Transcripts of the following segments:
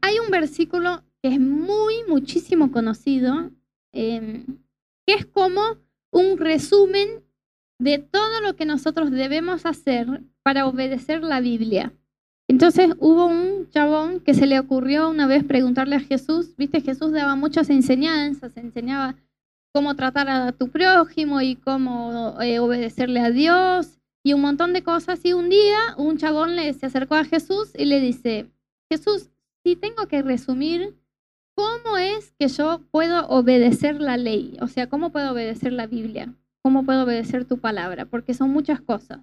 hay un versículo que es muy, muchísimo conocido, em, que es como un resumen de todo lo que nosotros debemos hacer para obedecer la Biblia. Entonces hubo un chabón que se le ocurrió una vez preguntarle a Jesús, viste, Jesús daba muchas enseñanzas, enseñaba cómo tratar a tu prójimo y cómo eh, obedecerle a Dios y un montón de cosas. Y un día un chabón le, se acercó a Jesús y le dice, Jesús, si tengo que resumir, ¿cómo es que yo puedo obedecer la ley? O sea, ¿cómo puedo obedecer la Biblia? ¿Cómo puedo obedecer tu palabra? Porque son muchas cosas.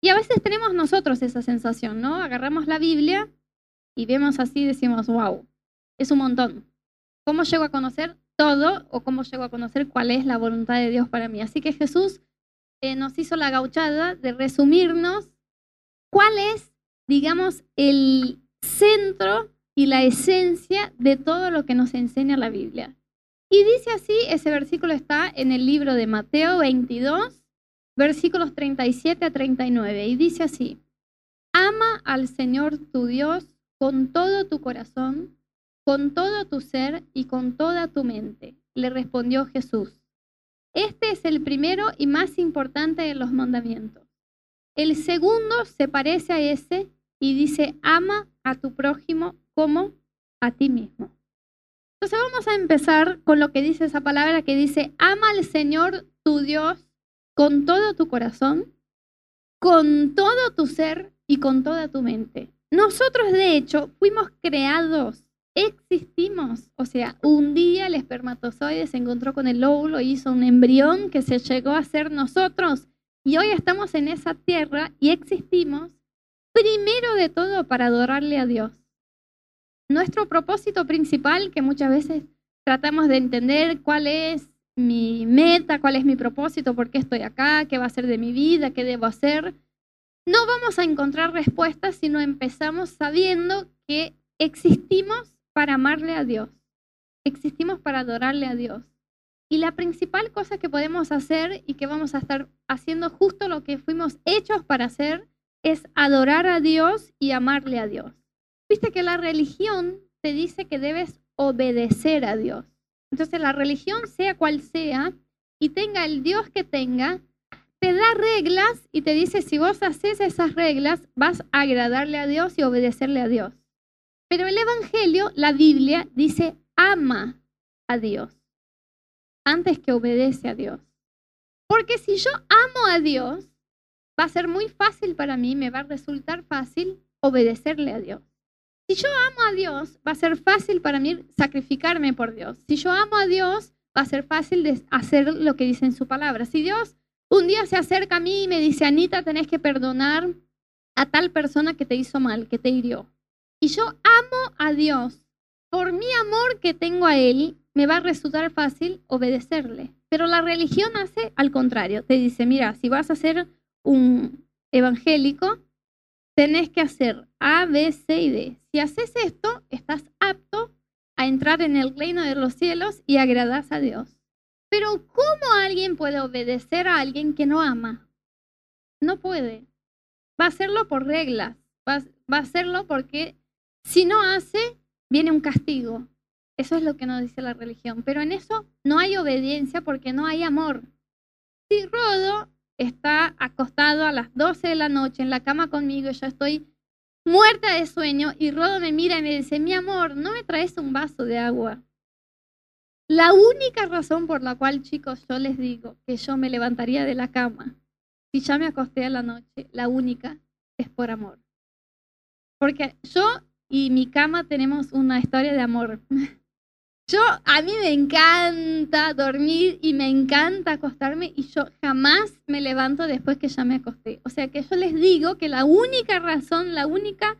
Y a veces tenemos nosotros esa sensación, ¿no? Agarramos la Biblia y vemos así decimos, wow, es un montón. ¿Cómo llego a conocer todo o cómo llego a conocer cuál es la voluntad de Dios para mí? Así que Jesús eh, nos hizo la gauchada de resumirnos cuál es, digamos, el centro y la esencia de todo lo que nos enseña la Biblia. Y dice así, ese versículo está en el libro de Mateo 22, versículos 37 a 39, y dice así, ama al Señor tu Dios con todo tu corazón, con todo tu ser y con toda tu mente, le respondió Jesús. Este es el primero y más importante de los mandamientos. El segundo se parece a ese y dice, ama a tu prójimo como a ti mismo. Entonces vamos a empezar con lo que dice esa palabra que dice, ama al Señor tu Dios con todo tu corazón, con todo tu ser y con toda tu mente. Nosotros, de hecho, fuimos creados, existimos. O sea, un día el espermatozoide se encontró con el óvulo, hizo un embrión que se llegó a ser nosotros. Y hoy estamos en esa tierra y existimos primero de todo para adorarle a Dios. Nuestro propósito principal, que muchas veces tratamos de entender cuál es mi meta, cuál es mi propósito, por qué estoy acá, qué va a ser de mi vida, qué debo hacer, no vamos a encontrar respuestas si no empezamos sabiendo que existimos para amarle a Dios, existimos para adorarle a Dios. Y la principal cosa que podemos hacer y que vamos a estar haciendo justo lo que fuimos hechos para hacer es adorar a Dios y amarle a Dios. Viste que la religión te dice que debes obedecer a Dios. Entonces la religión, sea cual sea, y tenga el Dios que tenga, te da reglas y te dice, si vos haces esas reglas, vas a agradarle a Dios y obedecerle a Dios. Pero el Evangelio, la Biblia, dice, ama a Dios antes que obedece a Dios. Porque si yo amo a Dios, va a ser muy fácil para mí, me va a resultar fácil obedecerle a Dios. Si yo amo a Dios, va a ser fácil para mí sacrificarme por Dios. Si yo amo a Dios, va a ser fácil de hacer lo que dice en su palabra. Si Dios un día se acerca a mí y me dice, Anita, tenés que perdonar a tal persona que te hizo mal, que te hirió. Y yo amo a Dios. Por mi amor que tengo a Él, me va a resultar fácil obedecerle. Pero la religión hace al contrario. Te dice, mira, si vas a ser un evangélico, tenés que hacer A, B, C y D. Si haces esto, estás apto a entrar en el reino de los cielos y agradas a Dios. Pero ¿cómo alguien puede obedecer a alguien que no ama? No puede. Va a hacerlo por reglas. Va, va a hacerlo porque si no hace, viene un castigo. Eso es lo que nos dice la religión. Pero en eso no hay obediencia porque no hay amor. Si Rodo está acostado a las 12 de la noche en la cama conmigo y yo estoy muerta de sueño y Rodo me mira y me dice, mi amor, ¿no me traes un vaso de agua? La única razón por la cual, chicos, yo les digo que yo me levantaría de la cama si ya me acosté a la noche, la única es por amor. Porque yo y mi cama tenemos una historia de amor. Yo, a mí me encanta dormir y me encanta acostarme y yo jamás me levanto después que ya me acosté. O sea que yo les digo que la única razón, la única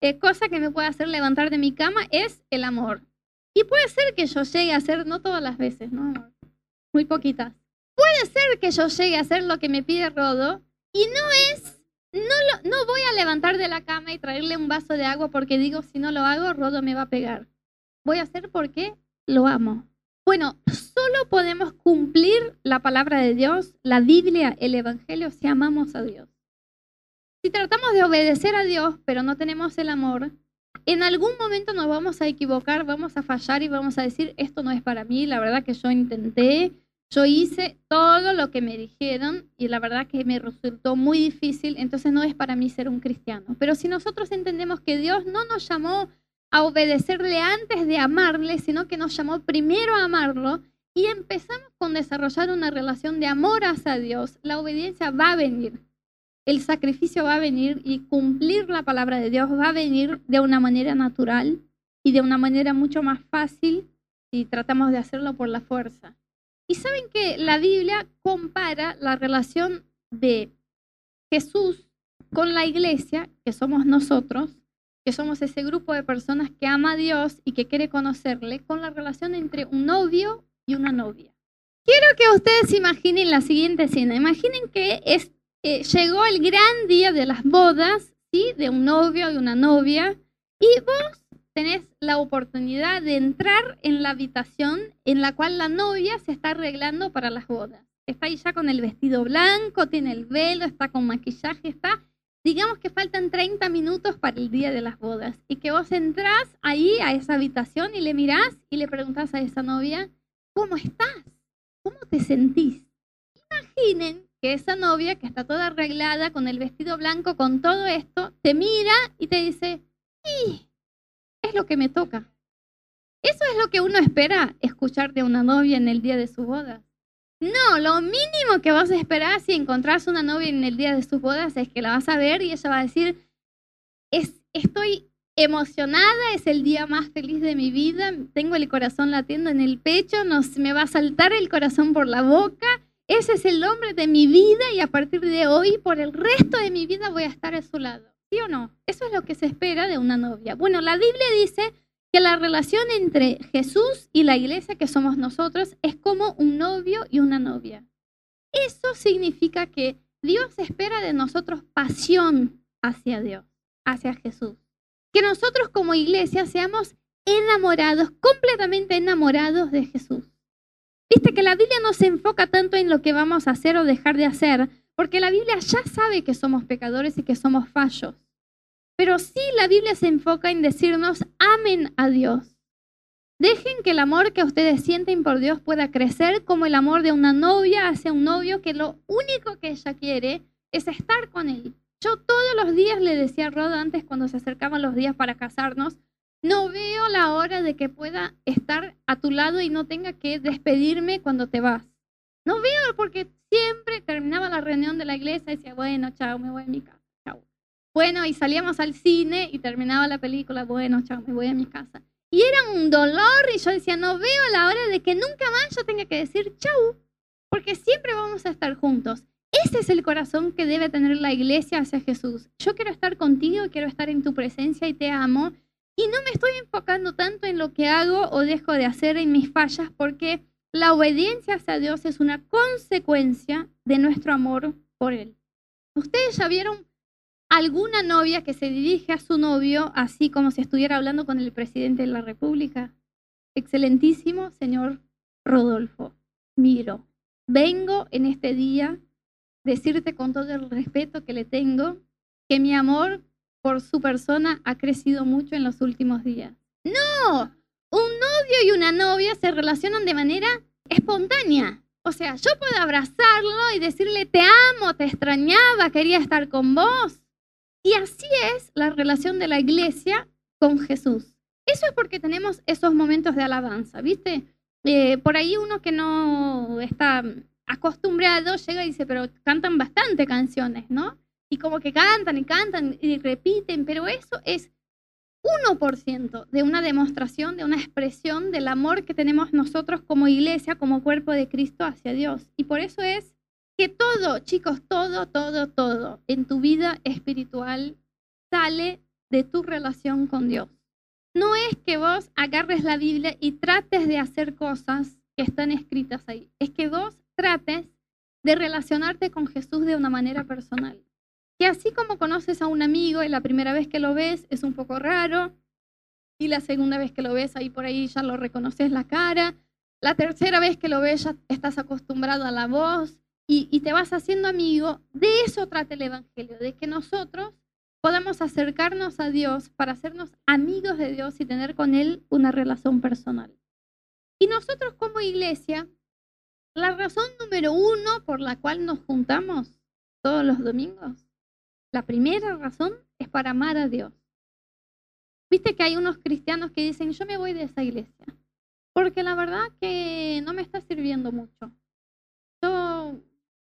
eh, cosa que me puede hacer levantar de mi cama es el amor. Y puede ser que yo llegue a hacer, no todas las veces, ¿no? Muy poquitas. Puede ser que yo llegue a hacer lo que me pide Rodo y no es, no, lo, no voy a levantar de la cama y traerle un vaso de agua porque digo, si no lo hago, Rodo me va a pegar. Voy a hacer porque lo amo. Bueno, solo podemos cumplir la palabra de Dios, la Biblia, el Evangelio, si amamos a Dios. Si tratamos de obedecer a Dios, pero no tenemos el amor, en algún momento nos vamos a equivocar, vamos a fallar y vamos a decir, esto no es para mí, la verdad que yo intenté, yo hice todo lo que me dijeron y la verdad que me resultó muy difícil, entonces no es para mí ser un cristiano. Pero si nosotros entendemos que Dios no nos llamó a obedecerle antes de amarle, sino que nos llamó primero a amarlo y empezamos con desarrollar una relación de amor hacia Dios, la obediencia va a venir el sacrificio va a venir y cumplir la palabra de Dios va a venir de una manera natural y de una manera mucho más fácil si tratamos de hacerlo por la fuerza. Y saben que la Biblia compara la relación de Jesús con la iglesia, que somos nosotros, que somos ese grupo de personas que ama a Dios y que quiere conocerle, con la relación entre un novio y una novia. Quiero que ustedes imaginen la siguiente escena. Imaginen que es eh, llegó el gran día de las bodas, ¿sí? De un novio y una novia, y vos tenés la oportunidad de entrar en la habitación en la cual la novia se está arreglando para las bodas. Está ahí ya con el vestido blanco, tiene el velo, está con maquillaje, está, digamos que faltan 30 minutos para el día de las bodas, y que vos entrás ahí a esa habitación y le mirás y le preguntás a esa novia, ¿cómo estás? ¿Cómo te sentís? Imaginen que esa novia que está toda arreglada con el vestido blanco, con todo esto, te mira y te dice, es lo que me toca. Eso es lo que uno espera escuchar de una novia en el día de su boda. No, lo mínimo que vas a esperar si encontrás una novia en el día de sus bodas es que la vas a ver y ella va a decir, es, estoy emocionada, es el día más feliz de mi vida, tengo el corazón latiendo en el pecho, nos, me va a saltar el corazón por la boca, ese es el hombre de mi vida y a partir de hoy, por el resto de mi vida, voy a estar a su lado. ¿Sí o no? Eso es lo que se espera de una novia. Bueno, la Biblia dice que la relación entre Jesús y la iglesia que somos nosotros es como un novio y una novia. Eso significa que Dios espera de nosotros pasión hacia Dios, hacia Jesús. Que nosotros como iglesia seamos enamorados, completamente enamorados de Jesús. Viste que la Biblia no se enfoca tanto en lo que vamos a hacer o dejar de hacer, porque la Biblia ya sabe que somos pecadores y que somos fallos. Pero sí la Biblia se enfoca en decirnos, amen a Dios. Dejen que el amor que ustedes sienten por Dios pueda crecer como el amor de una novia hacia un novio que lo único que ella quiere es estar con él. Yo todos los días le decía a Rod antes cuando se acercaban los días para casarnos, no veo la hora de que pueda estar a tu lado y no tenga que despedirme cuando te vas. No veo porque siempre terminaba la reunión de la iglesia y decía, bueno, chao, me voy a mi casa. Bueno, y salíamos al cine y terminaba la película, bueno, chao, me voy a mi casa. Y era un dolor y yo decía, no veo la hora de que nunca más yo tenga que decir chau, porque siempre vamos a estar juntos. Ese es el corazón que debe tener la iglesia hacia Jesús. Yo quiero estar contigo, quiero estar en tu presencia y te amo y no me estoy enfocando tanto en lo que hago o dejo de hacer en mis fallas porque la obediencia hacia Dios es una consecuencia de nuestro amor por Él. ¿Ustedes ya vieron alguna novia que se dirige a su novio así como si estuviera hablando con el presidente de la República? Excelentísimo señor Rodolfo, miro, vengo en este día decirte con todo el respeto que le tengo que mi amor por su persona ha crecido mucho en los últimos días. No, un novio y una novia se relacionan de manera espontánea. O sea, yo puedo abrazarlo y decirle, te amo, te extrañaba, quería estar con vos. Y así es la relación de la iglesia con Jesús. Eso es porque tenemos esos momentos de alabanza, ¿viste? Eh, por ahí uno que no está acostumbrado llega y dice, pero cantan bastante canciones, ¿no? y como que cantan y cantan y repiten, pero eso es 1% de una demostración, de una expresión del amor que tenemos nosotros como iglesia, como cuerpo de Cristo hacia Dios. Y por eso es que todo, chicos, todo, todo, todo en tu vida espiritual sale de tu relación con Dios. No es que vos agarres la Biblia y trates de hacer cosas que están escritas ahí. Es que vos trates de relacionarte con Jesús de una manera personal que así como conoces a un amigo y la primera vez que lo ves es un poco raro, y la segunda vez que lo ves ahí por ahí ya lo reconoces la cara, la tercera vez que lo ves ya estás acostumbrado a la voz y, te vas haciendo amigo, de eso trata el Evangelio, de que nosotros podamos acercarnos a Dios para hacernos amigos de Dios y tener con Él una relación personal. Y nosotros como iglesia, la razón número uno por la cual nos juntamos todos los domingos, la primera razón es para amar a Dios. Viste que hay unos cristianos que dicen, yo me voy de esa iglesia, porque la verdad que no me está sirviendo mucho.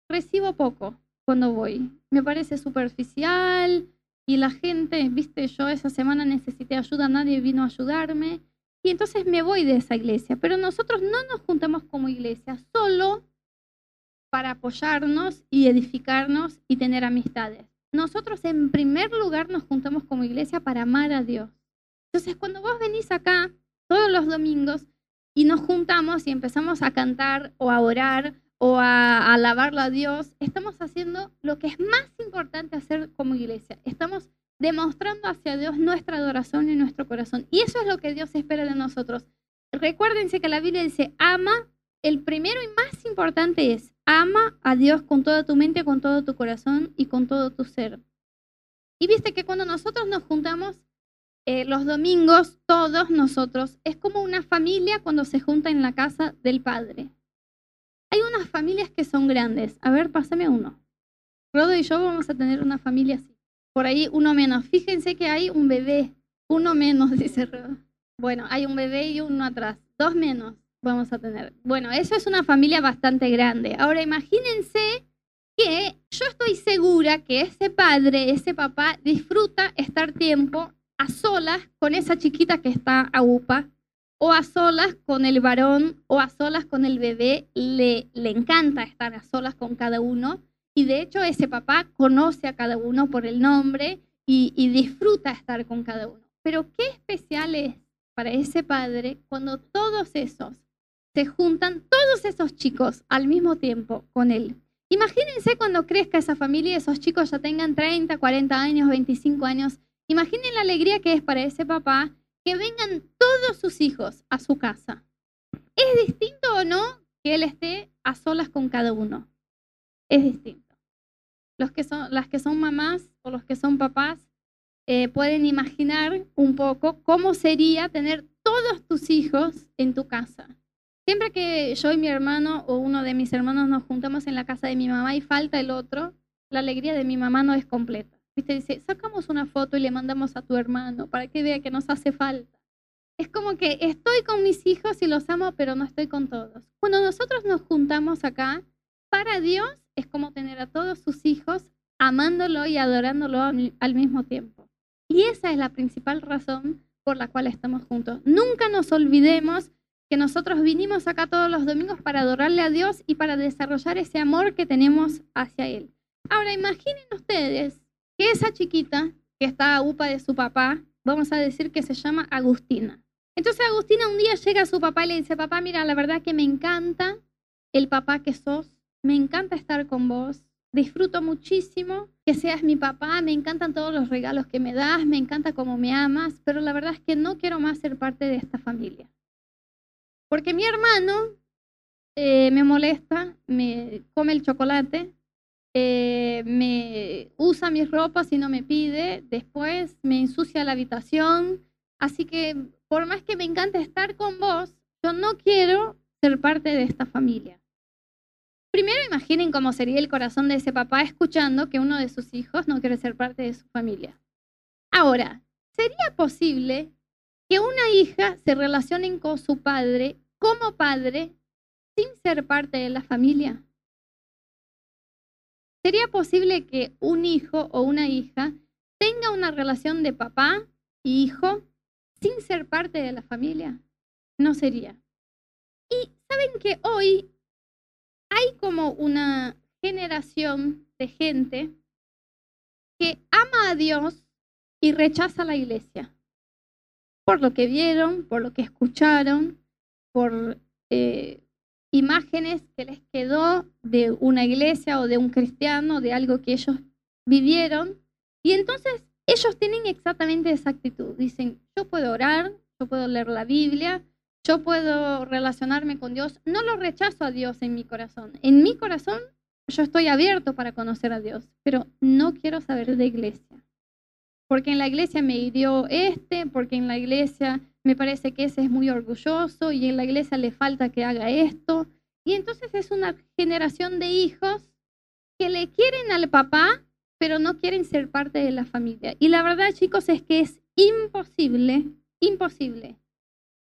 Recibo poco cuando voy. Me parece superficial y la gente, viste, yo esa semana necesité ayuda, nadie vino a ayudarme y entonces me voy de esa iglesia. Pero nosotros no nos juntamos como iglesia solo para apoyarnos y edificarnos y tener amistades. Nosotros en primer lugar nos juntamos como iglesia para amar a Dios. Entonces cuando vos venís acá todos los domingos y nos juntamos y empezamos a cantar o a orar o a, alabarlo a Dios, estamos haciendo lo que es más importante hacer como iglesia. Estamos demostrando hacia Dios nuestra adoración y nuestro corazón. Y eso es lo que Dios espera de nosotros. Recuérdense que la Biblia dice, ama, el primero y más importante es, ama a Dios con toda tu mente, con todo tu corazón y con todo tu ser. Y viste que cuando nosotros nos juntamos eh, los domingos, todos nosotros, es como una familia cuando se junta en la casa del Padre. Hay unas familias que son grandes. A ver, pásame uno. Rodo y yo vamos a tener una familia así por ahí uno menos. Fíjense que hay un bebé, uno menos, dice Rodo. Bueno, hay un bebé y uno atrás, dos menos vamos a tener. Bueno, eso es una familia bastante grande. Ahora imagínense que yo estoy segura que ese padre, ese papá, disfruta estar tiempo a solas con esa chiquita que está a UPA, o a solas con el varón, o a solas con el bebé. Le, le encanta estar a solas con cada uno. Y de hecho ese papá conoce a cada uno por el nombre y, disfruta estar con cada uno. Pero qué especial es para ese padre cuando todos esos se juntan, todos esos chicos al mismo tiempo con él. Imagínense cuando crezca esa familia y esos chicos ya tengan 30, 40 años, 25 años. Imaginen la alegría que es para ese papá que vengan todos sus hijos a su casa. ¿Es distinto o no que él esté a solas con cada uno? Es distinto los que son, las que son mamás o los que son papás eh, pueden imaginar un poco cómo sería tener todos tus hijos en tu casa. Siempre que yo y mi hermano o uno de mis hermanos nos juntamos en la casa de mi mamá y falta el otro, la alegría de mi mamá no es completa. Viste, dice, sacamos una foto y le mandamos a tu hermano para que vea que nos hace falta. Es como que estoy con mis hijos y los amo, pero no estoy con todos. Cuando nosotros nos juntamos acá, para Dios es como tener a todos sus hijos amándolo y adorándolo al mismo tiempo. Y esa es la principal razón por la cual estamos juntos. Nunca nos olvidemos que nosotros vinimos acá todos los domingos para adorarle a Dios y para desarrollar ese amor que tenemos hacia Él. Ahora imaginen ustedes que esa chiquita que está a upa de su papá, vamos a decir que se llama Agustina. Entonces Agustina un día llega a su papá y le dice, papá, mira, la verdad que me encanta el papá que sos, me encanta estar con vos, disfruto muchísimo que seas mi papá, me encantan todos los regalos que me das, me encanta cómo me amas, pero la verdad es que no quiero más ser parte de esta familia. Porque mi hermano eh, me molesta, me come el chocolate, eh, me usa mis ropas y no me pide, después me ensucia la habitación, así que por más que me encante estar con vos, yo no quiero ser parte de esta familia. Primero imaginen cómo sería el corazón de ese papá escuchando que uno de sus hijos no quiere ser parte de su familia. Ahora, ¿sería posible que una hija se relacione con su padre como padre sin ser parte de la familia? ¿Sería posible que un hijo o una hija tenga una relación de papá y hijo sin ser parte de la familia? No sería. Y saben que hoy hay como una generación de gente que ama a Dios y rechaza a la iglesia. Por lo que vieron, por lo que escucharon, por eh, imágenes que les quedó de una iglesia o de un cristiano, de algo que ellos vivieron. Y entonces ellos tienen exactamente esa actitud. Dicen, yo puedo orar, yo puedo leer la Biblia, yo puedo relacionarme con Dios, no lo rechazo a Dios en mi corazón. En mi corazón yo estoy abierto para conocer a Dios, pero no quiero saber de iglesia. porque en la iglesia me hirió este, porque en la iglesia me parece que ese es muy orgulloso y en la iglesia le falta que haga esto. Y entonces es una generación de hijos que le quieren al papá, pero no quieren ser parte de la familia. Y la verdad, chicos, es que es imposible, imposible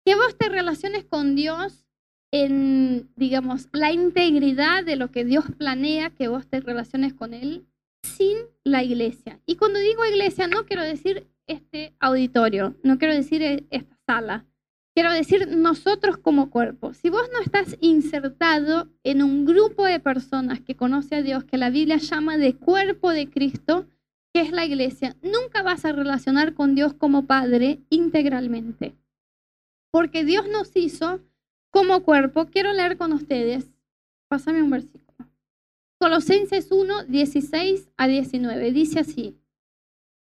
que vos te relaciones con Dios en, digamos, la integridad de lo que Dios planea que vos te relaciones con Él sin la iglesia. Y cuando digo iglesia, no quiero decir este auditorio, no quiero decir e, esta sala, quiero decir nosotros como cuerpo. Si vos no estás insertado en un grupo de personas que conoce a Dios, que la Biblia llama de cuerpo de Cristo, que es la iglesia, nunca vas a relacionar con Dios como Padre integralmente. Porque Dios nos hizo como cuerpo. Quiero leer con ustedes. Pásame un versículo. Colosenses 1, 16 a 19. Dice así.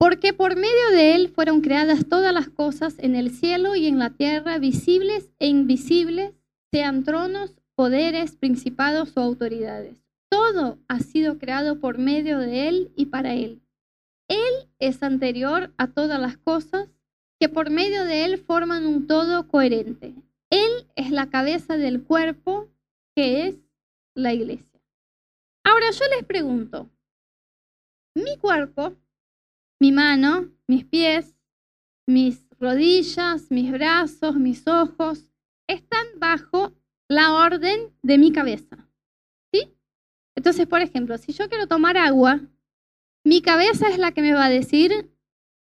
Porque por medio de él fueron creadas todas las cosas en el cielo y en la tierra, visibles e invisibles, sean tronos, poderes, principados o autoridades. Todo ha sido creado por medio de él y para él. Él es anterior a todas las cosas, que por medio de él forman un todo coherente. Él es la cabeza del cuerpo, que es la iglesia. Ahora yo les pregunto, mi cuerpo, mi mano, mis pies, mis rodillas, mis brazos, mis ojos, están bajo la orden de mi cabeza. ¿Sí? Entonces, por ejemplo, si yo quiero tomar agua, mi cabeza es la que me va a decir,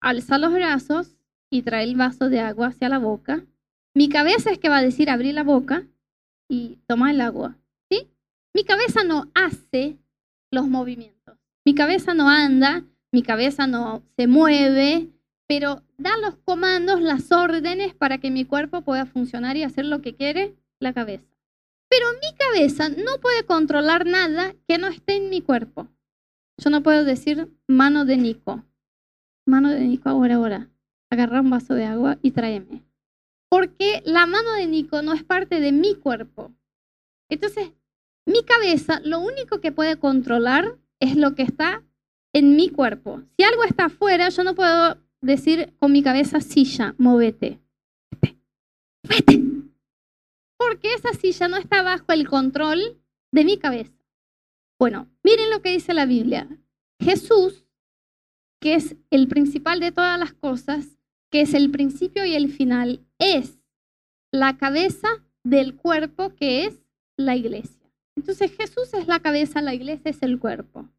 alza los brazos y trae el vaso de agua hacia la boca. Mi cabeza es que va a decir, abrir la boca y toma el agua. Mi cabeza no hace los movimientos. Mi cabeza no anda, mi cabeza no se mueve, pero da los comandos, las órdenes para que mi cuerpo pueda funcionar y hacer lo que quiere la cabeza. Pero mi cabeza no puede controlar nada que no esté en mi cuerpo. Yo no puedo decir mano de Nico. Mano de Nico, ahora, ahora. Agarra un vaso de agua y tráeme. Porque la mano de Nico no es parte de mi cuerpo. Entonces, mi cabeza lo único que puede controlar es lo que está en mi cuerpo. Si algo está afuera, yo no puedo decir con mi cabeza silla, móvete. Vete. Porque esa silla no está bajo el control de mi cabeza. Bueno, miren lo que dice la Biblia. Jesús, que es el principal de todas las cosas, que es el principio y el final, es la cabeza del cuerpo que es la iglesia. Entonces Jesús es la cabeza, la iglesia es el cuerpo.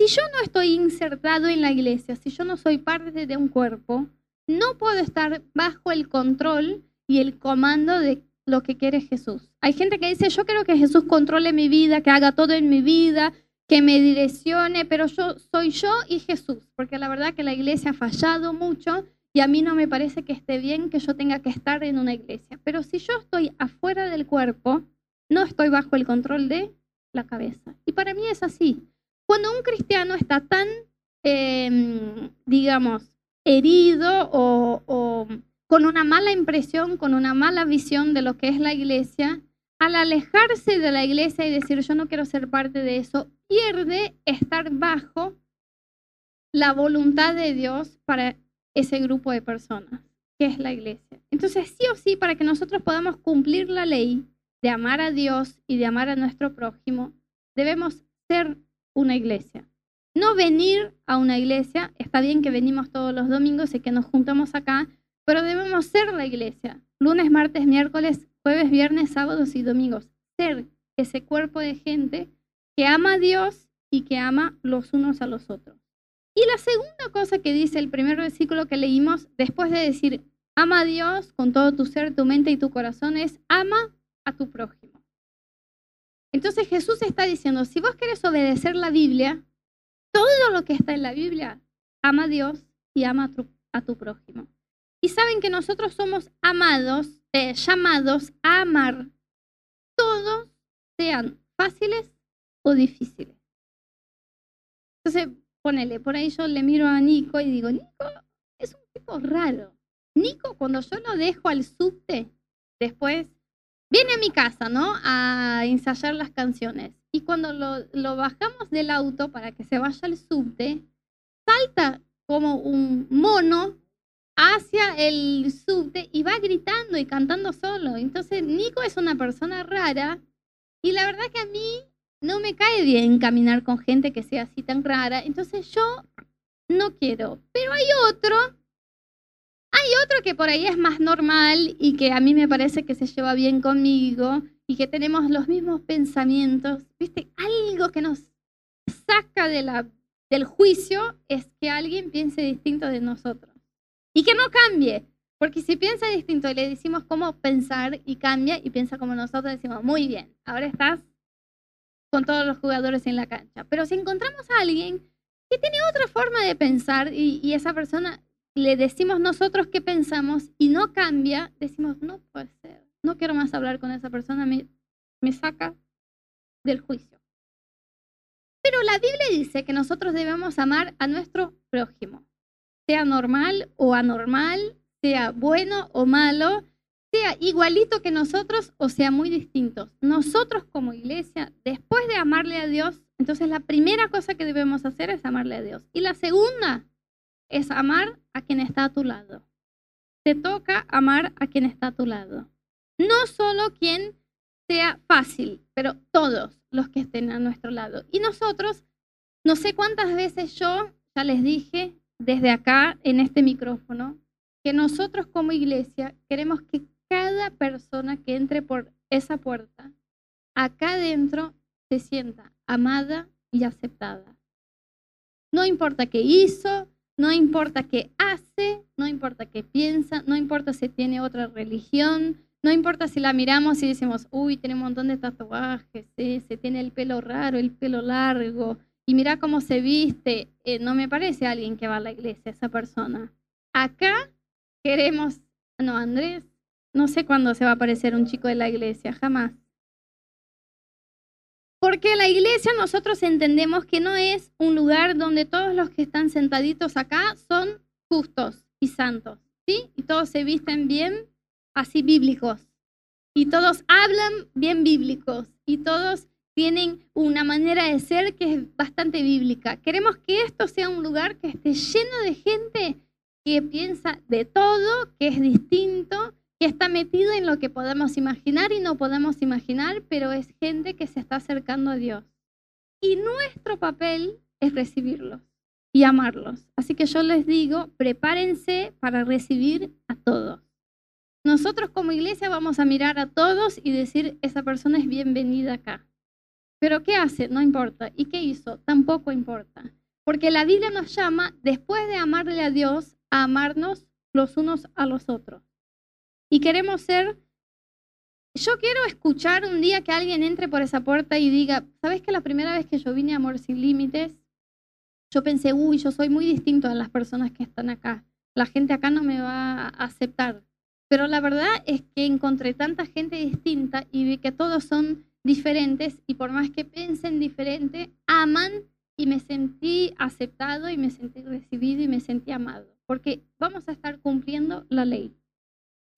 Si yo no estoy insertado en la iglesia, si yo no soy parte de un cuerpo, no puedo estar bajo el control y el comando de lo que quiere Jesús. Hay gente que dice, yo quiero que Jesús controle mi vida, que haga todo en mi vida, que me direccione, pero yo soy yo y Jesús, porque la verdad que la iglesia ha fallado mucho y a mí no me parece que esté bien que yo tenga que estar en una iglesia. Pero si yo estoy afuera del cuerpo, no estoy bajo el control de la cabeza. Y para mí es así. Cuando un cristiano está tan, em, digamos, herido o, o con una mala impresión, con una mala visión de lo que es la iglesia, al alejarse de la iglesia y decir yo no quiero ser parte de eso, pierde estar bajo la voluntad de Dios para ese grupo de personas, que es la iglesia. Entonces, sí o sí, para que nosotros podamos cumplir la ley, de amar a Dios y de amar a nuestro prójimo, debemos ser una iglesia. No venir a una iglesia, está bien que venimos todos los domingos y que nos juntamos acá, pero debemos ser la iglesia. Lunes, martes, miércoles, jueves, viernes, sábados y domingos. Ser ese cuerpo de gente que ama a Dios y que ama los unos a los otros. Y la segunda cosa que dice el primer versículo que leímos, después de decir, ama a Dios con todo tu ser, tu mente y tu corazón, es ama a tu prójimo. Entonces Jesús está diciendo, si vos querés obedecer la Biblia, todo lo que está en la Biblia, ama a Dios y ama a tu, prójimo. Y saben que nosotros somos amados, eh, llamados a amar, todos sean fáciles o difíciles. Entonces, ponele, por ahí yo le miro a Nico y digo, Nico es un tipo raro. Nico, cuando yo lo dejo al subte, después viene a mi casa, ¿no? A ensayar las canciones. Y cuando lo, bajamos del auto para que se vaya al subte, salta como un mono hacia el subte y va gritando y cantando solo. Entonces, Nico es una persona rara y la verdad que a mí no me cae bien caminar con gente que sea así tan rara. Entonces, yo no quiero. Pero hay otro, hay otro que por ahí es más normal y que a mí me parece que se lleva bien conmigo y que tenemos los mismos pensamientos. ¿Viste? Algo que nos saca del juicio es que alguien piense distinto de nosotros. Y que no cambie, porque si piensa distinto, le decimos cómo pensar y cambia y piensa como nosotros, decimos, muy bien, ahora estás con todos los jugadores en la cancha. Pero si encontramos a alguien que tiene otra forma de pensar y, y esa persona le decimos nosotros qué pensamos y no cambia, decimos, no puede ser, no quiero más hablar con esa persona, me, me saca del juicio. Pero la Biblia dice que nosotros debemos amar a nuestro prójimo sea normal o anormal, sea bueno o malo, sea igualito que nosotros o sea muy distintos. Nosotros como iglesia, después de amarle a Dios, entonces la primera cosa que debemos hacer es amarle a Dios. Y la segunda es amar a quien está a tu lado. Te toca amar a quien está a tu lado. No solo quien sea fácil, pero todos los que estén a nuestro lado. Y nosotros, no sé cuántas veces yo, ya les dije, desde acá, en este micrófono, que nosotros como iglesia queremos que cada persona que entre por esa puerta, acá adentro, se sienta amada y aceptada. No importa qué hizo, no importa qué hace, no importa qué piensa, no importa si tiene otra religión, no importa si la miramos y decimos, uy, tiene un montón de tatuajes, se tiene el pelo raro, el pelo largo, y mira cómo se viste, eh, no me parece alguien que va a la iglesia, esa persona. Acá queremos, no, Andrés, no sé cuándo se va a aparecer un chico de la iglesia, jamás. Porque la iglesia nosotros entendemos que no es un lugar donde todos los que están sentaditos acá son justos y santos, ¿sí? Y todos se visten bien, así bíblicos. Y todos hablan bien bíblicos. Y todos tienen una manera de ser que es bastante bíblica. Queremos que esto sea un lugar que esté lleno de gente que piensa de todo, que es distinto, que está metido en lo que podemos imaginar y no podemos imaginar, pero es gente que se está acercando a Dios. Y nuestro papel es recibirlos y amarlos. Así que yo les digo, prepárense para recibir a todos. Nosotros como iglesia vamos a mirar a todos y decir, esa persona es bienvenida acá. Pero ¿qué hace? No importa. ¿Y qué hizo? Tampoco importa. Porque la Biblia nos llama, después de amarle a Dios, a amarnos los unos a los otros. Y queremos ser... Yo quiero escuchar un día que alguien entre por esa puerta y diga, ¿sabes que la primera vez que yo vine a Amor Sin Límites, yo pensé, uy, yo soy muy distinto a las personas que están acá. La gente acá no me va a aceptar. Pero la verdad es que encontré tanta gente distinta y vi que todos son diferentes y por más que piensen diferente, aman y me sentí aceptado y me sentí recibido y me sentí amado, porque vamos a estar cumpliendo la ley.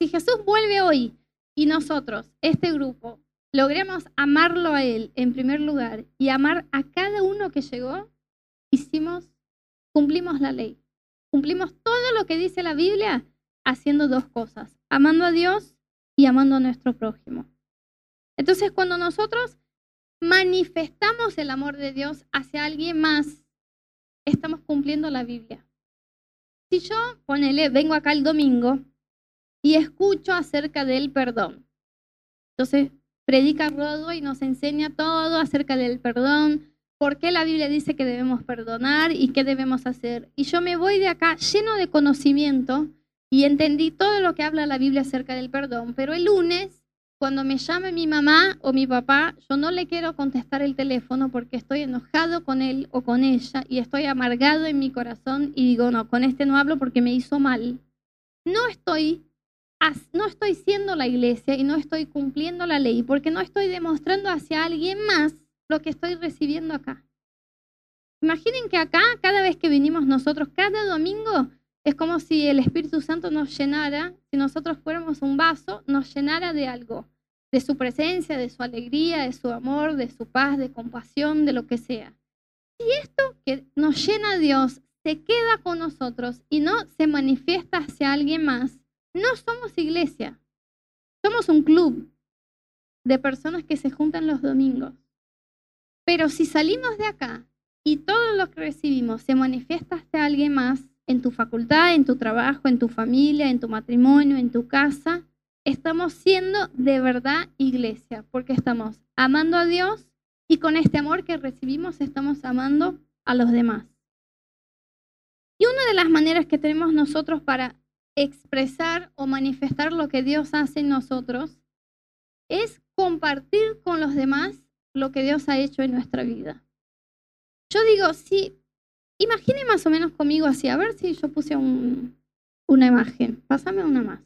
Si Jesús vuelve hoy y nosotros, este grupo, logremos amarlo a Él en primer lugar y amar a cada uno que llegó, hicimos, cumplimos la ley. Cumplimos todo lo que dice la Biblia haciendo dos cosas, amando a Dios y amando a nuestro prójimo. Entonces, cuando nosotros manifestamos el amor de Dios hacia alguien más, estamos cumpliendo la Biblia. Si yo, ponele, vengo acá el domingo y escucho acerca del perdón. Entonces, predica Rodo y nos enseña todo acerca del perdón, por qué la Biblia dice que debemos perdonar y qué debemos hacer. Y yo me voy de acá lleno de conocimiento y entendí todo lo que habla la Biblia acerca del perdón, pero el lunes cuando me llame mi mamá o mi papá, yo no le quiero contestar el teléfono porque estoy enojado con él o con ella y estoy amargado en mi corazón y digo, no, con este no hablo porque me hizo mal. No estoy, no estoy siendo la iglesia y no estoy cumpliendo la ley porque no estoy demostrando hacia alguien más lo que estoy recibiendo acá. Imaginen que acá, cada vez que vinimos nosotros, cada domingo, es como si el Espíritu Santo nos llenara, si nosotros fuéramos un vaso, nos llenara de algo de su presencia, de su alegría, de su amor, de su paz, de compasión, de lo que sea. Y esto que nos llena Dios se queda con nosotros y no se manifiesta hacia alguien más, no somos iglesia. Somos un club de personas que se juntan los domingos. Pero si salimos de acá y todo lo que recibimos se manifiesta hacia alguien más, en tu facultad, en tu trabajo, en tu familia, en tu matrimonio, en tu casa, estamos siendo de verdad iglesia, porque estamos amando a Dios y con este amor que recibimos estamos amando a los demás. Y una de las maneras que tenemos nosotros para expresar o manifestar lo que Dios hace en nosotros es compartir con los demás lo que Dios ha hecho en nuestra vida. Yo digo, sí, imagine más o menos conmigo así, a ver si yo puse una imagen, pásame una más.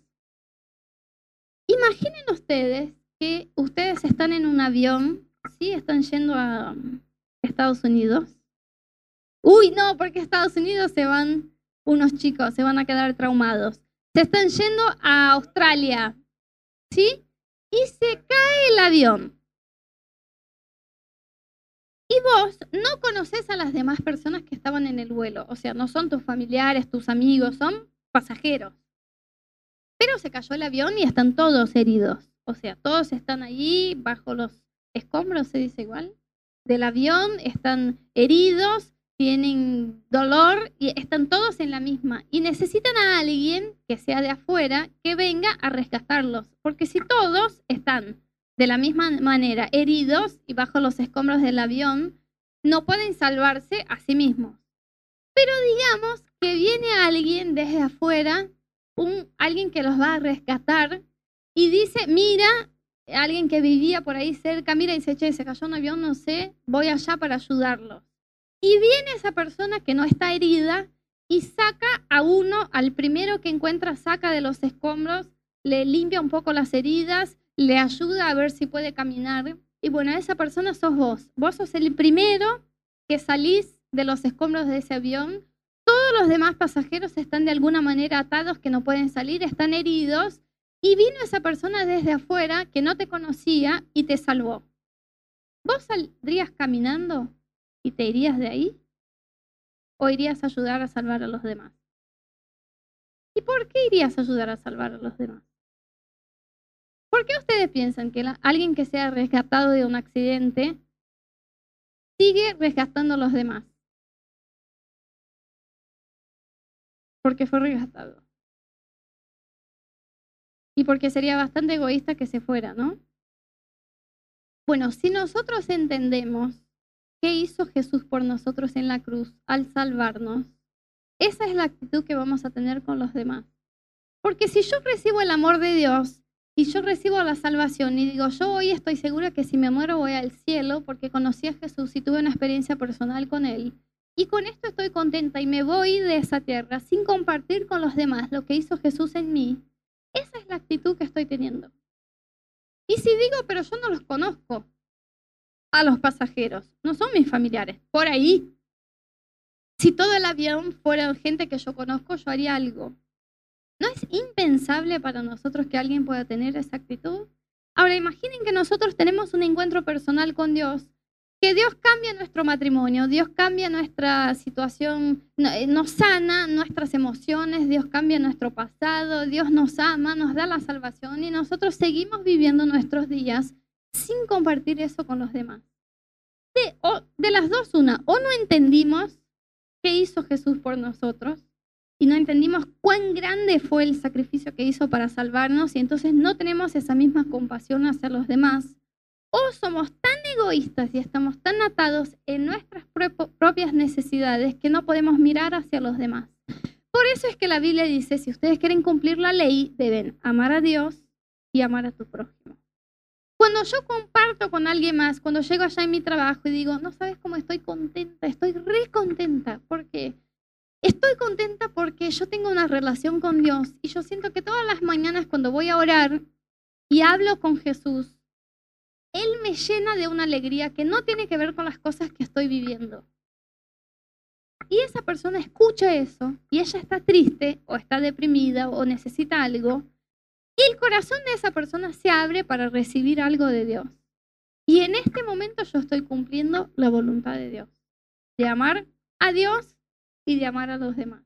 Imaginen ustedes que ustedes están en un avión, ¿sí? Están yendo a Estados Unidos. Uy, no, porque Estados Unidos se van unos chicos, se van a quedar traumados. Se están yendo a Australia, ¿sí? Y se cae el avión. Y vos no conoces a las demás personas que estaban en el vuelo, o sea, no son tus familiares, tus amigos, son pasajeros. Pero se cayó el avión y están todos heridos. O sea, todos están allí bajo los escombros, se dice igual, del avión, están heridos, tienen dolor y están todos en la misma. Y necesitan a alguien que sea de afuera que venga a rescatarlos. Porque si todos están de la misma manera heridos y bajo los escombros del avión, no pueden salvarse a sí mismos. Pero digamos que viene alguien desde afuera un, alguien que los va a rescatar y dice, mira, alguien que vivía por ahí cerca, mira y dice, che, se cayó un avión, no sé, voy allá para ayudarlos. Y viene esa persona que no está herida y saca a uno, al primero que encuentra, saca de los escombros, le limpia un poco las heridas, le ayuda a ver si puede caminar. Y bueno, esa persona sos vos. Vos sos el primero que salís de los escombros de ese avión todos los demás pasajeros están de alguna manera atados, que no pueden salir, están heridos, y vino esa persona desde afuera que no te conocía y te salvó. ¿Vos saldrías caminando y te irías de ahí? ¿O irías a ayudar a salvar a los demás? ¿Y por qué irías a ayudar a salvar a los demás? ¿Por qué ustedes piensan que alguien que sea rescatado de un accidente sigue rescatando a los demás? porque fue rescatado. Y porque sería bastante egoísta que se fuera, ¿no? Bueno, si nosotros entendemos qué hizo Jesús por nosotros en la cruz al salvarnos, esa es la actitud que vamos a tener con los demás. Porque si yo recibo el amor de Dios y yo recibo la salvación y digo, yo hoy estoy segura que si me muero voy al cielo porque conocí a Jesús y tuve una experiencia personal con Él, y con esto estoy contenta y me voy de esa tierra sin compartir con los demás lo que hizo Jesús en mí. Esa es la actitud que estoy teniendo. Y si digo, pero yo no los conozco a los pasajeros, no son mis familiares, por ahí. Si todo el avión fuera gente que yo conozco, yo haría algo. ¿No es impensable para nosotros que alguien pueda tener esa actitud? Ahora imaginen que nosotros tenemos un encuentro personal con Dios que Dios cambia nuestro matrimonio, Dios cambia nuestra situación, eh, nos sana nuestras emociones, Dios cambia nuestro pasado, Dios nos ama, nos da la salvación y nosotros seguimos viviendo nuestros días sin compartir eso con los demás. De, las dos, una, o no entendimos qué hizo Jesús por nosotros y no entendimos cuán grande fue el sacrificio que hizo para salvarnos y entonces no tenemos esa misma compasión hacia los demás o somos tan egoístas y estamos tan atados en nuestras propias necesidades que no podemos mirar hacia los demás. Por eso es que la Biblia dice, si ustedes quieren cumplir la ley, deben amar a Dios y amar a tu prójimo. Cuando yo comparto con alguien más, cuando llego allá en mi trabajo y digo, no sabes cómo estoy contenta, estoy re contenta, porque estoy contenta porque yo tengo una relación con Dios y yo siento que todas las mañanas cuando voy a orar y hablo con Jesús, él me llena de una alegría que no tiene que ver con las cosas que estoy viviendo. Y esa persona escucha eso y ella está triste o está deprimida o necesita algo. Y el corazón de esa persona se abre para recibir algo de Dios. Y en este momento yo estoy cumpliendo la voluntad de Dios, de amar a Dios y de amar a los demás.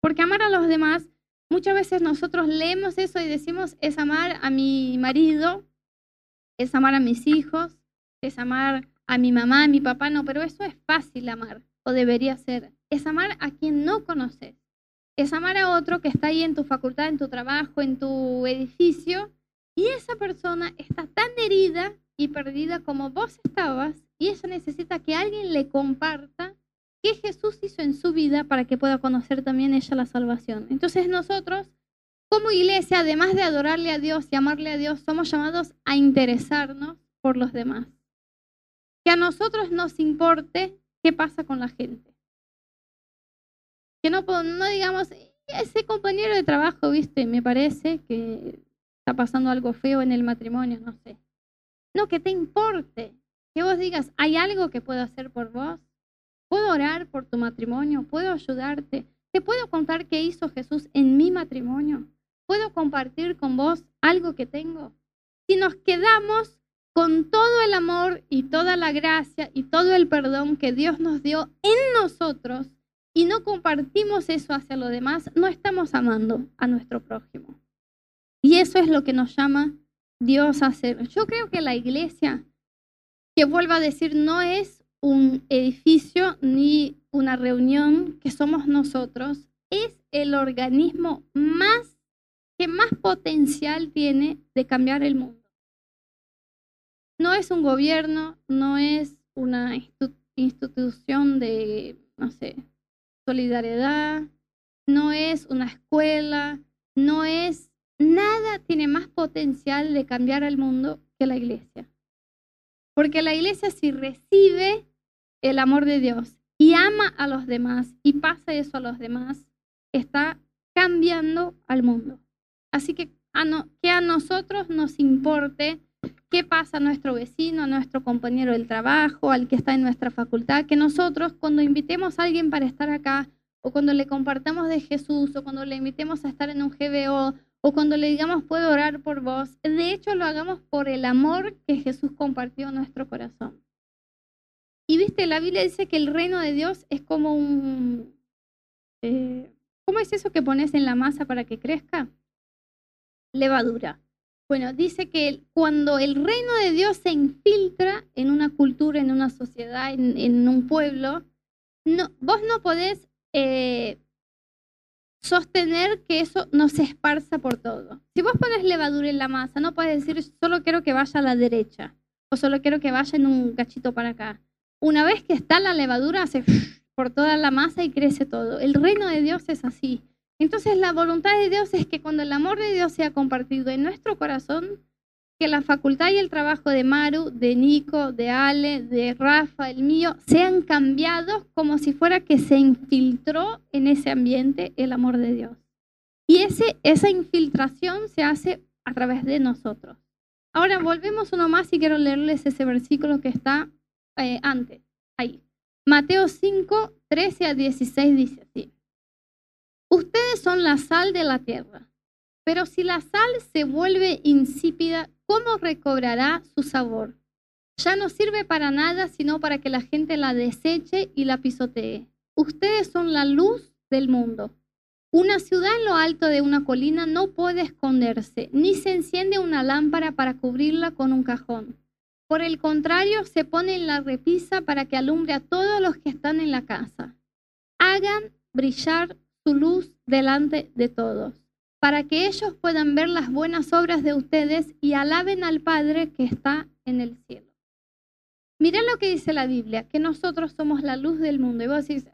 Porque amar a los demás, muchas veces nosotros leemos eso y decimos, es amar a mi marido, es amar a mis hijos, es amar a mi mamá, a mi papá, no, pero eso es fácil amar, o debería ser. Es amar a quien no conoces. Es amar a otro que está ahí en tu facultad, en tu trabajo, en tu edificio, y esa persona está tan herida y perdida como vos estabas, y ella necesita que alguien le comparta qué Jesús hizo en su vida para que pueda conocer también ella la salvación. Entonces nosotros, como iglesia, además de adorarle a Dios y amarle a Dios, somos llamados a interesarnos por los demás. Que a nosotros nos importe qué pasa con la gente. Que no, no digamos, ese compañero de trabajo, viste, me parece que está pasando algo feo en el matrimonio, no sé. No, que te importe. Que vos digas, ¿hay algo que puedo hacer por vos? ¿Puedo orar por tu matrimonio? ¿Puedo ayudarte? ¿Te puedo contar qué hizo Jesús en mi matrimonio? ¿Puedo compartir con vos algo que tengo? Si nos quedamos con todo el amor y toda la gracia y todo el perdón que Dios nos dio en nosotros y no compartimos eso hacia los demás, no estamos amando a nuestro prójimo. Y eso es lo que nos llama Dios a hacer. Yo creo que la iglesia, que vuelva a decir, no es un edificio ni una reunión que somos nosotros, es el organismo más que más potencial tiene de cambiar el mundo. No es un gobierno, no es una institución de, no sé, solidaridad, no es una escuela, no es nada tiene más potencial de cambiar al mundo que la iglesia. Porque la iglesia si recibe el amor de Dios y ama a los demás y pasa eso a los demás, está cambiando al mundo. Así que a, que a nosotros nos importe qué pasa a nuestro vecino, a nuestro compañero del trabajo, al que está en nuestra facultad, que nosotros cuando invitemos a alguien para estar acá, o cuando le compartamos de Jesús, o cuando le invitemos a estar en un GBO, o cuando le digamos puedo orar por vos, de hecho lo hagamos por el amor que Jesús compartió en nuestro corazón. Y viste, la Biblia dice que el reino de Dios es como un... Eh, ¿Cómo es eso que pones en la masa para que crezca? Levadura. Bueno, dice que cuando el reino de Dios se infiltra en una cultura, en una sociedad, en, un pueblo, no, vos no podés eh, sostener que eso no se esparza por todo. Si vos pones levadura en la masa, no puedes decir solo quiero que vaya a la derecha o solo quiero que vaya en un cachito para acá. Una vez que está la levadura, hace por toda la masa y crece todo. El reino de Dios es así. Entonces la voluntad de Dios es que cuando el amor de Dios sea compartido en nuestro corazón, que la facultad y el trabajo de Maru, de Nico, de Ale, de Rafa, el mío, sean cambiados como si fuera que se infiltró en ese ambiente el amor de Dios. Y ese, esa infiltración se hace a través de nosotros. Ahora volvemos uno más y quiero leerles ese versículo que está eh, antes, ahí. Mateo 5, 13 a 16 dice así. Ustedes son la sal de la tierra, pero si la sal se vuelve insípida, ¿cómo recobrará su sabor? Ya no sirve para nada sino para que la gente la deseche y la pisotee. Ustedes son la luz del mundo. Una ciudad en lo alto de una colina no puede esconderse, ni se enciende una lámpara para cubrirla con un cajón. Por el contrario, se pone en la repisa para que alumbre a todos los que están en la casa. Hagan brillar su luz delante de todos para que ellos puedan ver las buenas obras de ustedes y alaben al Padre que está en el cielo. Miren lo que dice la Biblia, que nosotros somos la luz del mundo. Y vos decís,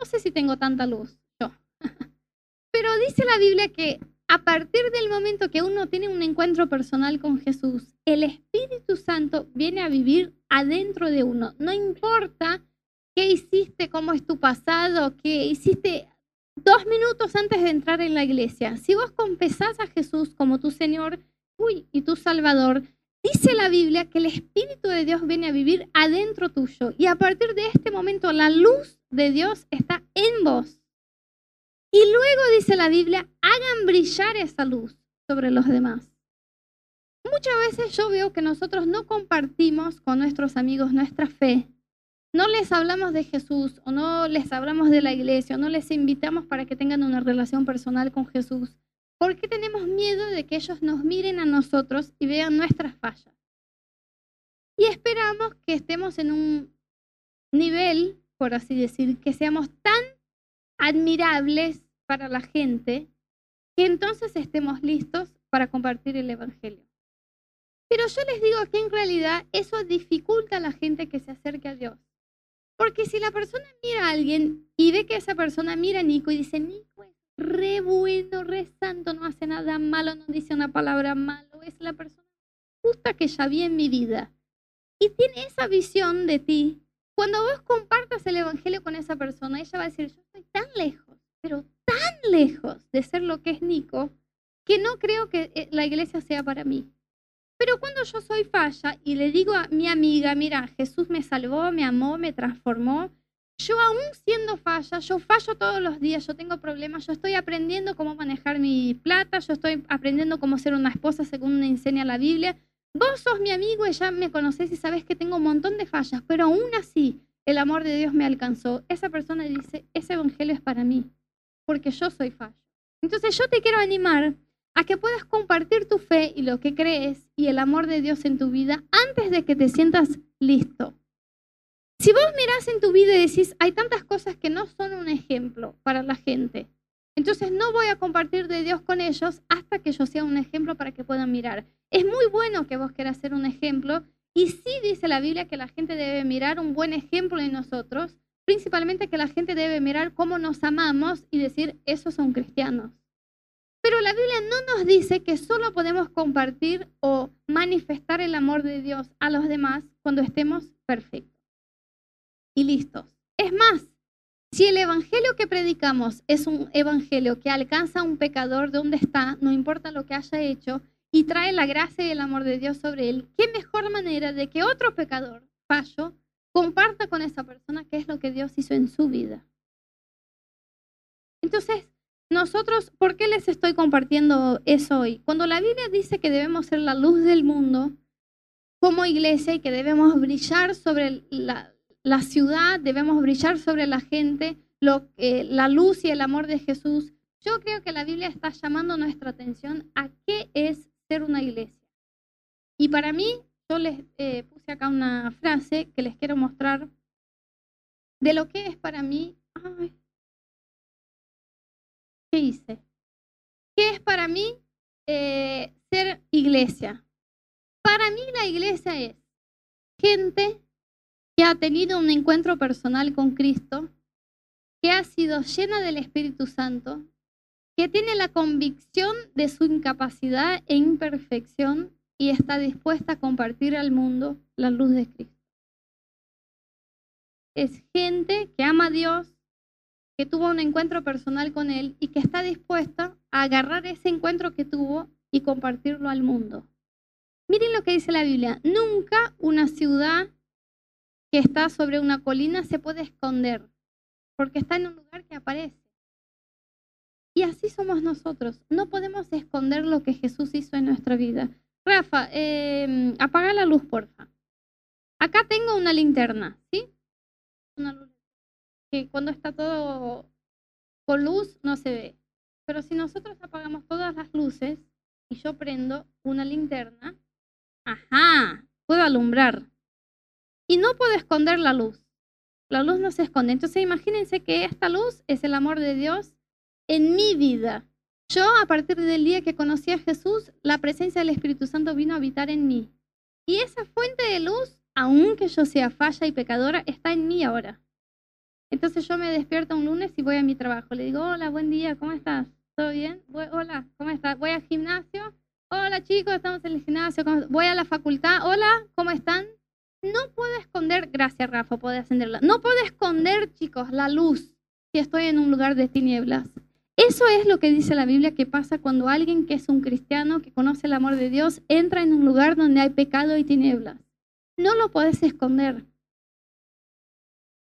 no sé si tengo tanta luz, yo. Pero dice la Biblia que a partir del momento que uno tiene un encuentro personal con Jesús, el Espíritu Santo viene a vivir adentro de uno. No importa qué hiciste, cómo es tu pasado, qué hiciste dos minutos antes de entrar en la iglesia, si vos confesás a Jesús como tu Señor y tu Salvador, dice la Biblia que el Espíritu de Dios viene a vivir adentro tuyo y a partir de este momento la luz de Dios está en vos. Y luego dice la Biblia, hagan brillar esa luz sobre los demás. Muchas veces yo veo que nosotros no compartimos con nuestros amigos nuestra fe no les hablamos de Jesús o no les hablamos de la iglesia o no les invitamos para que tengan una relación personal con Jesús, ¿por qué tenemos miedo de que ellos nos miren a nosotros y vean nuestras fallas? Y esperamos que estemos en un nivel, por así decir, que seamos tan admirables para la gente que entonces estemos listos para compartir el Evangelio. Pero yo les digo que en realidad eso dificulta a la gente que se acerque a Dios. Porque si la persona mira a alguien y ve que esa persona mira a Nico y dice, Nico es re bueno, re santo, no hace nada malo, no dice una palabra malo, es la persona justa que ya vi en mi vida. Y tiene esa visión de ti. Cuando vos compartas el Evangelio con esa persona, ella va a decir, yo estoy tan lejos, pero tan lejos de ser lo que es Nico, que no creo que eh, la iglesia sea para mí. Pero cuando yo soy falla y le digo a mi amiga, mira, Jesús me salvó, me amó, me transformó, yo aún siendo falla, yo fallo todos los días, yo tengo problemas, yo estoy aprendiendo cómo manejar mi plata, yo estoy aprendiendo cómo ser una esposa según me enseña la Biblia. Vos sos mi amigo y ya me conocés y sabés que tengo un montón de fallas, pero aún así el amor de Dios me alcanzó. Esa persona dice, ese evangelio es para mí, porque yo soy falla. Entonces yo te quiero animar a que puedas compartir tu fe y lo que crees y el amor de Dios en tu vida antes de que te sientas listo. Si vos mirás en tu vida y decís, hay tantas cosas que no son un ejemplo para la gente, entonces no voy a compartir de Dios con ellos hasta que yo sea un ejemplo para que puedan mirar. Es muy bueno que vos quieras ser un ejemplo y sí dice la Biblia que la gente debe mirar un buen ejemplo en nosotros, principalmente que la gente debe mirar cómo nos amamos y decir, esos son cristianos. Pero la Biblia no nos dice que solo podemos compartir o manifestar el amor de Dios a los demás cuando estemos perfectos y listos. Es más, si el evangelio que predicamos es un evangelio que alcanza a un pecador de donde está, no importa lo que haya hecho, y trae la gracia y el amor de Dios sobre él, qué mejor manera de que otro pecador, fallo, comparta con esa persona qué es lo que Dios hizo en su vida. Entonces, nosotros, ¿por qué les estoy compartiendo eso hoy? Cuando la Biblia dice que debemos ser la luz del mundo como iglesia y que debemos brillar sobre la, ciudad, debemos brillar sobre la gente, lo, la luz y el amor de Jesús, yo creo que la Biblia está llamando nuestra atención a qué es ser una iglesia. Y para mí, yo les eh, puse acá una frase que les quiero mostrar de lo que es para mí. ¿Qué hice? ¿Qué es para mí eh, ser iglesia? Para mí la iglesia es gente que ha tenido un encuentro personal con Cristo, que ha sido llena del Espíritu Santo, que tiene la convicción de su incapacidad e imperfección y está dispuesta a compartir al mundo la luz de Cristo. Es gente que ama a Dios, que tuvo un encuentro personal con Él y que está dispuesta a agarrar ese encuentro que tuvo y compartirlo al mundo. Miren lo que dice la Biblia. Nunca una ciudad que está sobre una colina se puede esconder, porque está en un lugar que aparece. Y así somos nosotros. No podemos esconder lo que Jesús hizo en nuestra vida. Rafa, em, apaga la luz, porfa. Acá tengo una linterna, ¿sí? Una luz que cuando está todo con luz no se ve. Pero si nosotros apagamos todas las luces y yo prendo una linterna, ajá, puedo alumbrar. Y no puedo esconder la luz. La luz no se esconde. Entonces imagínense que esta luz es el amor de Dios en mi vida. Yo a partir del día que conocí a Jesús, la presencia del Espíritu Santo vino a habitar en mí. Y esa fuente de luz, aunque yo sea falla y pecadora, está en mí ahora. Entonces yo me despierto un lunes y voy a mi trabajo. Le digo, hola, buen día, ¿cómo estás? ¿Todo bien? hola, ¿cómo estás? Voy al gimnasio. Hola chicos, estamos en el gimnasio. Voy a la facultad. Hola, ¿cómo están? No puedo esconder, gracias Rafa, puede ascenderla. No puedo esconder, chicos, la luz si estoy en un lugar de tinieblas. Eso es lo que dice la Biblia que pasa cuando alguien que es un cristiano, que conoce el amor de Dios, entra en un lugar donde hay pecado y tinieblas. No lo puedes esconder.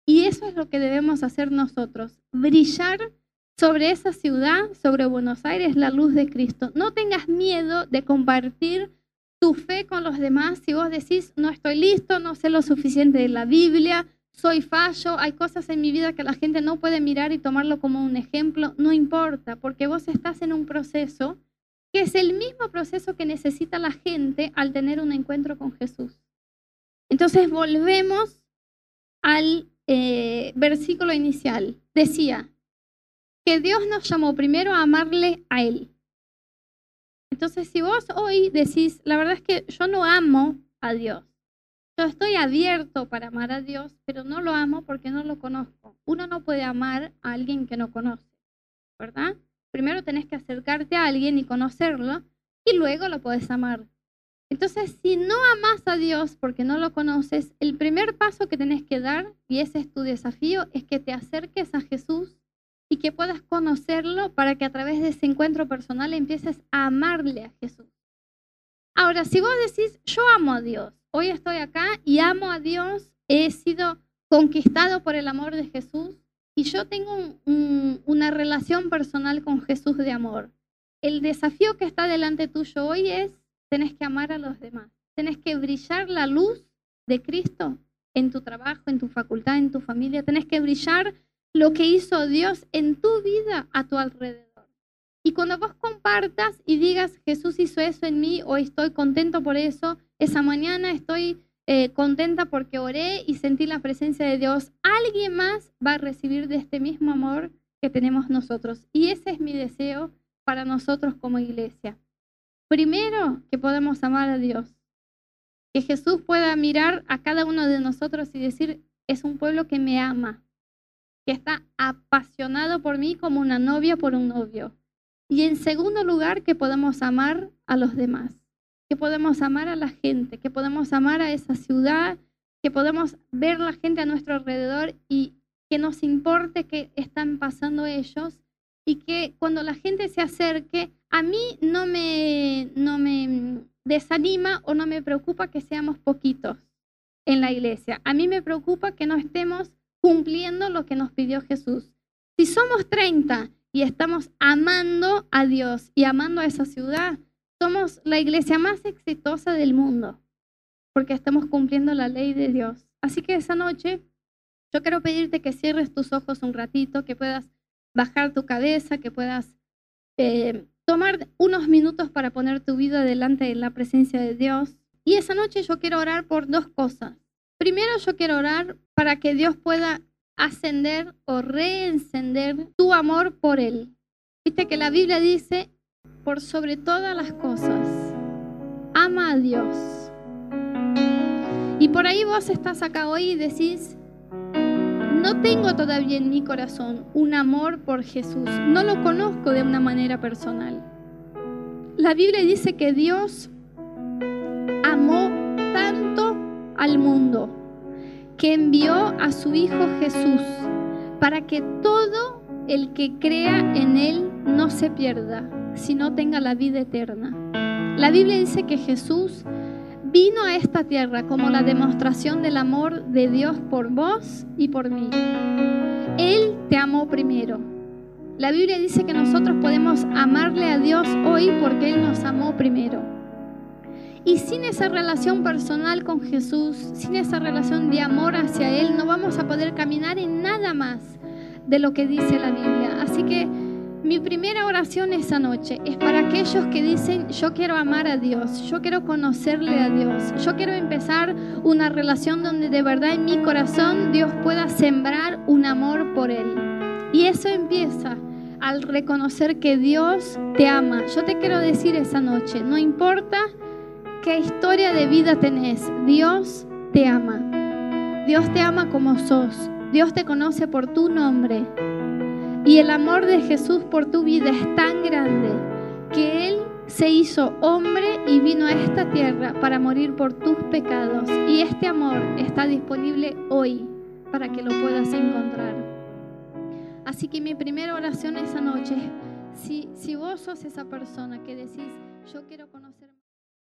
Y eso es lo que debemos hacer nosotros, brillar sobre esa ciudad, sobre Buenos Aires, la luz de Cristo. No tengas miedo de compartir tu fe con los demás. Si vos decís, no estoy listo, no sé lo suficiente de la Biblia, soy fallo, hay cosas en mi vida que la gente no puede mirar y tomarlo como un ejemplo, no importa, porque vos estás en un proceso que es el mismo proceso que necesita la gente al tener un encuentro con Jesús. Entonces volvemos al eh, versículo inicial. Decía que Dios nos llamó primero a amarle a Él. Entonces, si vos hoy decís, la verdad es que yo no amo a Dios, yo estoy abierto para amar a Dios, pero no lo amo porque no lo conozco. Uno no puede amar a alguien que no conoce, ¿verdad? Primero tenés que acercarte a alguien y conocerlo y luego lo puedes amar. Entonces, si no amas a Dios porque no lo conoces, el primer paso que tenés que dar, y ese es tu desafío, es que te acerques a Jesús y que puedas conocerlo para que a través de ese encuentro personal empieces a amarle a Jesús. Ahora, si vos decís, yo amo a Dios, hoy estoy acá y amo a Dios, he sido conquistado por el amor de Jesús y yo tengo una relación personal con Jesús de amor. El desafío que está delante tuyo hoy es, tenés que amar a los demás, tenés que brillar la luz de Cristo en tu trabajo, en tu facultad, en tu familia, tenés que brillar lo que hizo Dios en tu vida a tu alrededor. Y cuando vos compartas y digas, Jesús hizo eso en mí o estoy contento por eso, esa mañana estoy eh, contenta porque oré y sentí la presencia de Dios, alguien más va a recibir de este mismo amor que tenemos nosotros. Y ese es mi deseo para nosotros como iglesia. Primero, que podamos amar a Dios. Que Jesús pueda mirar a cada uno de nosotros y decir, es un pueblo que me ama, que está apasionado por mí como una novia por un novio y en segundo lugar, que podemos amar a los demás, que podemos amar a la gente, que podemos amar a esa ciudad, que podemos ver la gente a nuestro alrededor y que nos importe qué están pasando ellos y que cuando la gente se acerque, a mí no me, no me desanima o no me preocupa que seamos poquitos en la iglesia. A mí me preocupa que no estemos cumpliendo lo que nos pidió Jesús. Si somos 30 y estamos amando a Dios y amando a esa ciudad, somos la iglesia más exitosa del mundo, porque estamos cumpliendo la ley de Dios. Así que esa noche yo quiero pedirte que cierres tus ojos un ratito, que puedas bajar tu cabeza, que puedas eh, tomar unos minutos para poner tu vida delante de la presencia de Dios. Y esa noche yo quiero orar por dos cosas. Primero yo quiero orar para que Dios pueda ascender o reencender tu amor por Él. Viste que la Biblia dice, por sobre todas las cosas, ama a Dios. Y por ahí vos estás acá hoy y decís, no tengo todavía en mi corazón un amor por Jesús, no lo conozco de una manera personal. La Biblia dice que Dios amó tanto al mundo que envió a su Hijo Jesús para que todo el que crea en Él no se pierda, sino tenga la vida eterna. La Biblia dice que Jesús vino a esta tierra como la demostración del amor de Dios por vos y por mí. Él te amó primero. La Biblia dice que nosotros podemos amarle a Dios hoy porque Él nos amó primero. Y sin esa relación personal con Jesús, sin esa relación de amor hacia Él, no vamos a poder caminar en nada más de lo que dice la Biblia. Así que mi primera oración esa noche es para aquellos que dicen, yo quiero amar a Dios, yo quiero conocerle a Dios, yo quiero empezar una relación donde de verdad en mi corazón Dios pueda sembrar un amor por Él. Y eso empieza al reconocer que Dios te ama. Yo te quiero decir esa noche, no importa qué historia de vida tenés. Dios te ama. Dios te ama como sos. Dios te conoce por tu nombre. Y el amor de Jesús por tu vida es tan grande que Él se hizo hombre y vino a esta tierra para morir por tus pecados. Y este amor está disponible hoy para que lo puedas encontrar. Así que mi primera oración esa noche, si, si vos sos esa persona que decís, yo quiero conocer